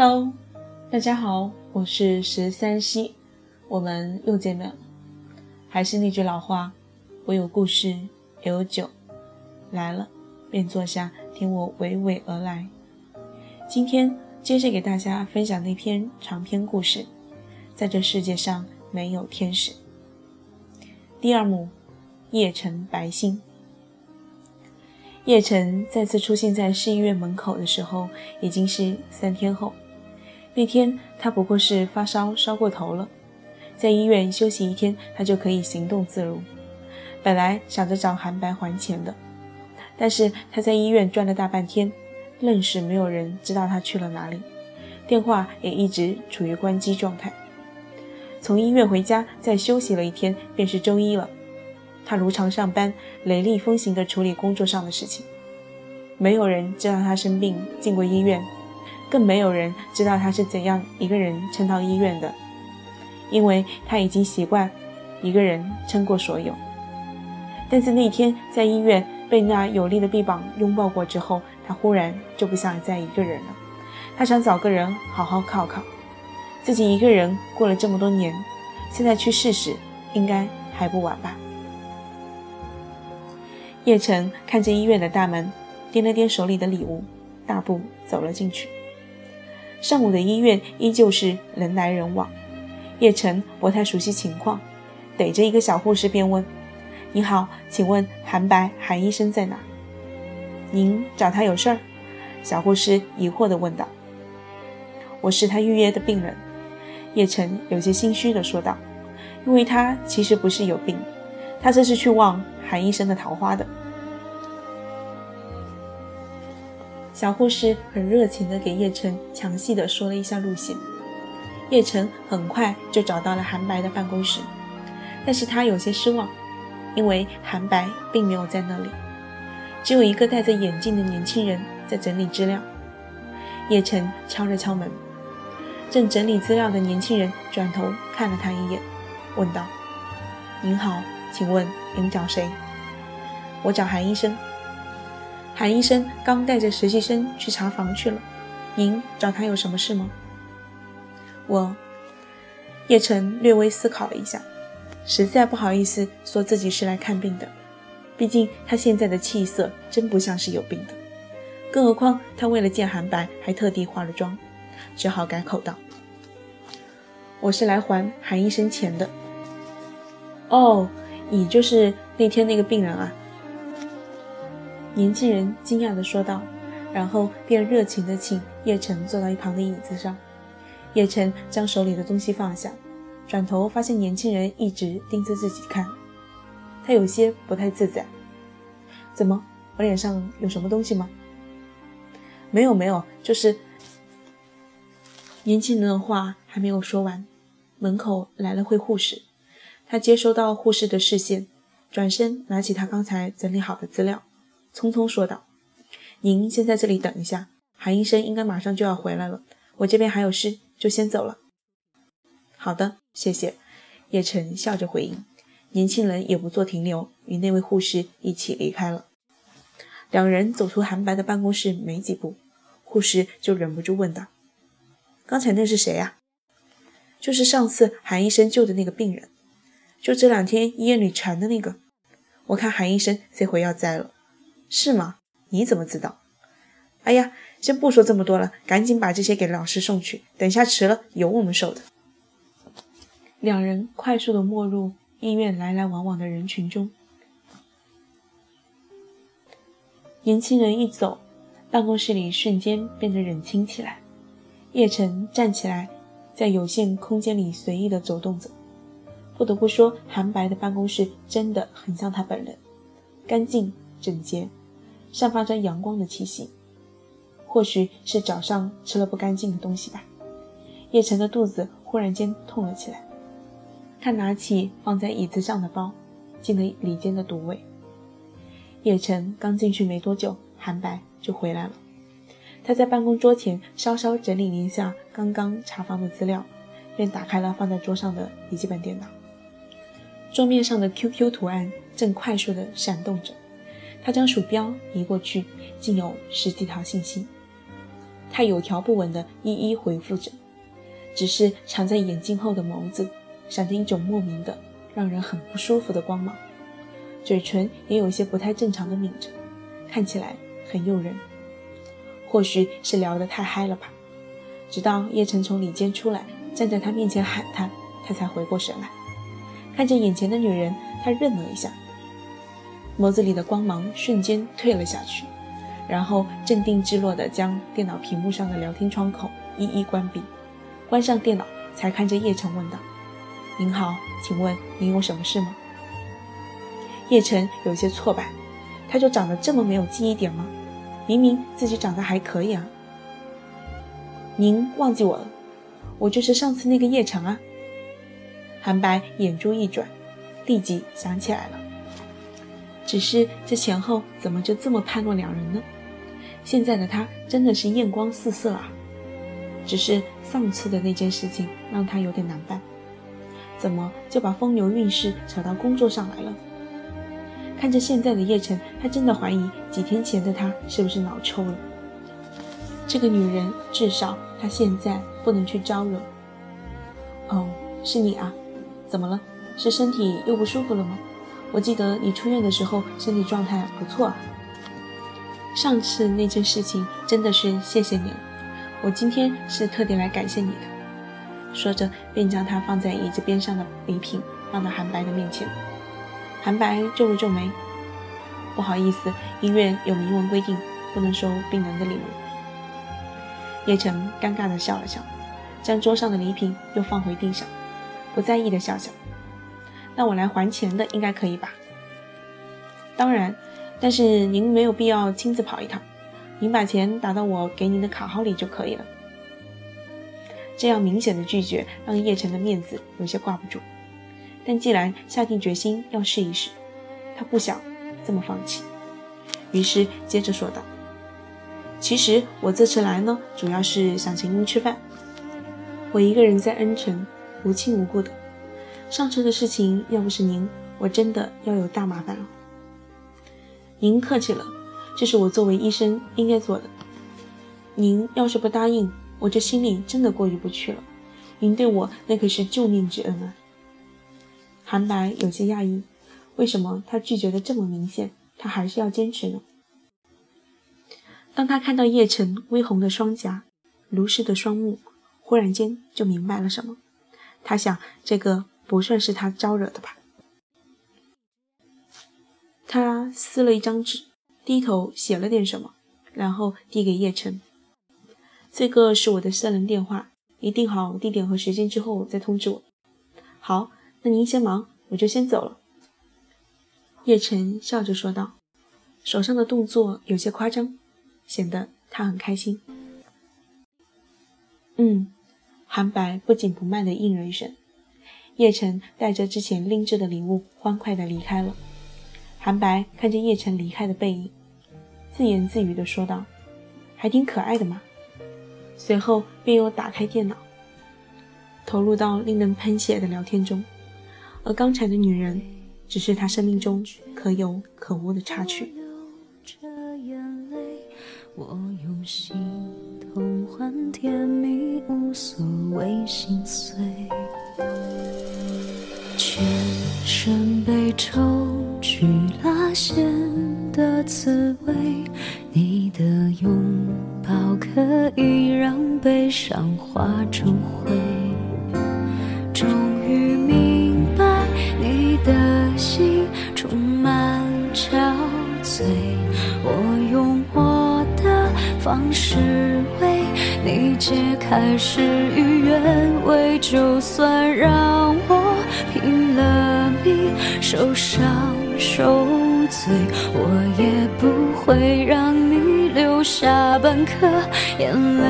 Hello，大家好，我是十三溪，我们又见面了。还是那句老话，我有故事，也有酒，来了便坐下，听我娓娓而来。今天接着给大家分享那篇长篇故事，在这世界上没有天使。第二幕，叶城白星。叶晨再次出现在市医院门口的时候，已经是三天后。那天他不过是发烧烧过头了，在医院休息一天，他就可以行动自如。本来想着找韩白还钱的，但是他在医院转了大半天，愣是没有人知道他去了哪里，电话也一直处于关机状态。从医院回家，再休息了一天，便是周一了。他如常上班，雷厉风行地处理工作上的事情。没有人知道他生病进过医院，更没有人知道他是怎样一个人撑到医院的，因为他已经习惯一个人撑过所有。但是那天在医院被那有力的臂膀拥抱过之后，他忽然就不想再一个人了。他想找个人好好靠靠。自己一个人过了这么多年，现在去试试，应该还不晚吧。叶晨看着医院的大门，掂了掂手里的礼物，大步走了进去。上午的医院依旧是人来人往。叶晨不太熟悉情况，逮着一个小护士便问：“你好，请问韩白韩医生在哪？您找他有事儿？”小护士疑惑地问道。“我是他预约的病人。”叶晨有些心虚地说道，“因为他其实不是有病，他这是去望韩医生的桃花的。”小护士很热情地给叶晨详细地说了一下路线。叶晨很快就找到了韩白的办公室，但是他有些失望，因为韩白并没有在那里，只有一个戴着眼镜的年轻人在整理资料。叶晨敲了敲门，正整理资料的年轻人转头看了他一眼，问道：“您好，请问您找谁？我找韩医生。”韩医生刚带着实习生去查房去了，您找他有什么事吗？我，叶晨略微思考了一下，实在不好意思说自己是来看病的，毕竟他现在的气色真不像是有病的，更何况他为了见韩白还特地化了妆，只好改口道：“我是来还韩医生钱的。”哦，你就是那天那个病人啊。年轻人惊讶地说道，然后便热情地请叶晨坐到一旁的椅子上。叶晨将手里的东西放下，转头发现年轻人一直盯着自己看，他有些不太自在。怎么，我脸上有什么东西吗？没有，没有，就是……年轻人的话还没有说完，门口来了位护士，他接收到护士的视线，转身拿起他刚才整理好的资料。匆匆说道：“您先在这里等一下，韩医生应该马上就要回来了。我这边还有事，就先走了。”“好的，谢谢。”叶晨笑着回应。年轻人也不做停留，与那位护士一起离开了。两人走出韩白的办公室没几步，护士就忍不住问道：“刚才那是谁呀？”“就是上次韩医生救的那个病人，就这两天医院里传的那个。我看韩医生这回要栽了。”是吗？你怎么知道？哎呀，先不说这么多了，赶紧把这些给老师送去，等下迟了有我们受的。两人快速的没入医院来来往往的人群中。年轻人一走，办公室里瞬间变得冷清起来。叶晨站起来，在有限空间里随意的走动着。不得不说，韩白的办公室真的很像他本人，干净整洁。散发着阳光的气息，或许是早上吃了不干净的东西吧。叶晨的肚子忽然间痛了起来，他拿起放在椅子上的包，进了里间的独位。叶晨刚进去没多久，韩白就回来了。他在办公桌前稍稍整理了一下刚刚查房的资料，便打开了放在桌上的笔记本电脑。桌面上的 QQ 图案正快速地闪动着。他将鼠标移过去，竟有十几条信息。他有条不紊地一一回复着，只是藏在眼镜后的眸子闪着一种莫名的、让人很不舒服的光芒，嘴唇也有些不太正常的抿着，看起来很诱人。或许是聊得太嗨了吧，直到叶晨从里间出来，站在他面前喊他，他才回过神来，看着眼前的女人，他愣了一下，眸子里的光芒瞬间退了下去。然后镇定自若地将电脑屏幕上的聊天窗口一一关闭，关上电脑，才看着叶晨问道：“您好，请问您有什么事吗？”叶晨有些挫败，他就长得这么没有记忆点吗？明明自己长得还可以啊！您忘记我了？我就是上次那个叶晨啊！韩白眼珠一转，立即想起来了，只是这前后怎么就这么判若两人呢？现在的他真的是艳光四射啊！只是上次的那件事情让他有点难办，怎么就把风流韵事扯到工作上来了？看着现在的叶晨，他真的怀疑几天前的他是不是脑抽了。这个女人至少他现在不能去招惹。哦，是你啊？怎么了？是身体又不舒服了吗？我记得你出院的时候身体状态不错啊。上次那件事情真的是谢谢你了，我今天是特地来感谢你的。说着，便将它放在椅子边上的礼品放到韩白的面前。韩白皱了皱眉，不好意思，医院有明文规定，不能收病人的礼物。叶晨尴尬的笑了笑，将桌上的礼品又放回地上，不在意的笑笑。那我来还钱的应该可以吧？当然。但是您没有必要亲自跑一趟，您把钱打到我给您的卡号里就可以了。这样明显的拒绝让叶晨的面子有些挂不住，但既然下定决心要试一试，他不想这么放弃，于是接着说道：“其实我这次来呢，主要是想请您吃饭。我一个人在恩城，无亲无故的，上车的事情要不是您，我真的要有大麻烦了。”您客气了，这是我作为医生应该做的。您要是不答应，我这心里真的过意不去了。您对我那可是救命之恩啊！韩白有些讶异，为什么他拒绝的这么明显，他还是要坚持呢？当他看到叶晨微红的双颊、如湿的双目，忽然间就明白了什么。他想，这个不算是他招惹的吧。他撕了一张纸，低头写了点什么，然后递给叶晨：“这个是我的私人电话，你定好地点和时间之后再通知我。”“好，那您先忙，我就先走了。”叶晨笑着说道，手上的动作有些夸张，显得他很开心。“嗯。”韩白不紧不慢地应了一声。叶晨带着之前拎着的礼物，欢快地离开了。韩白看着叶晨离开的背影，自言自语地说道：“还挺可爱的嘛。”随后便又打开电脑，投入到令人喷血的聊天中。而刚才的女人，只是他生命中可有可无的插曲。我用心痛换甜蜜，无所谓心碎，全身被抽。去拉线的滋味，你的拥抱可以让悲伤化成灰。终于明白，你的心充满憔悴。我用我的方式为你解开事与愿违，就算让我拼了命受伤。受罪，我也不会让你留下半颗眼泪。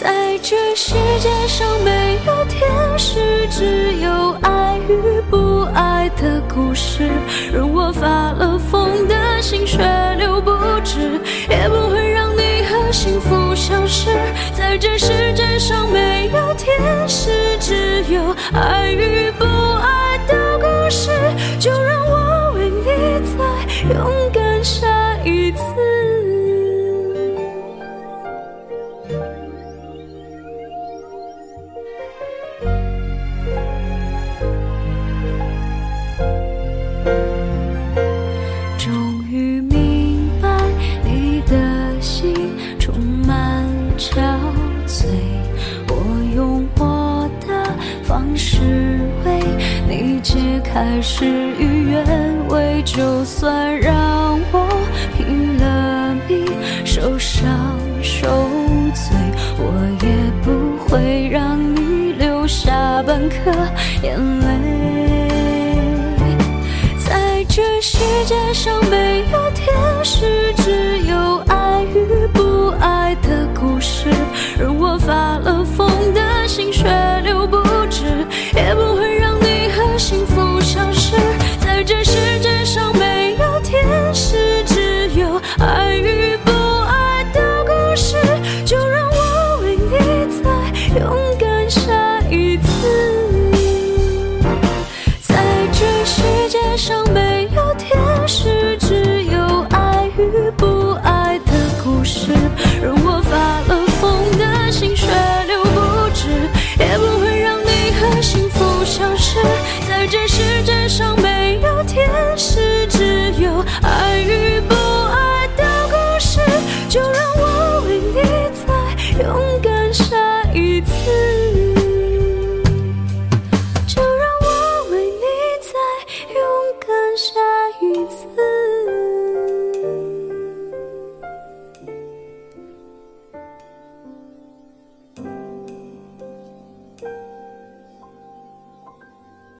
在这世界上没有天使，只有爱与不爱的故事。任我发了疯的心血流不止，也不会让你和幸福消失。在这世界上没有天使，有爱与不爱的。故事，就让我为你再勇敢你解开誓言，为就算让我拼了命受伤受罪，我也不会让你流下半颗眼泪。在这世界上没有天使。之勇敢下一次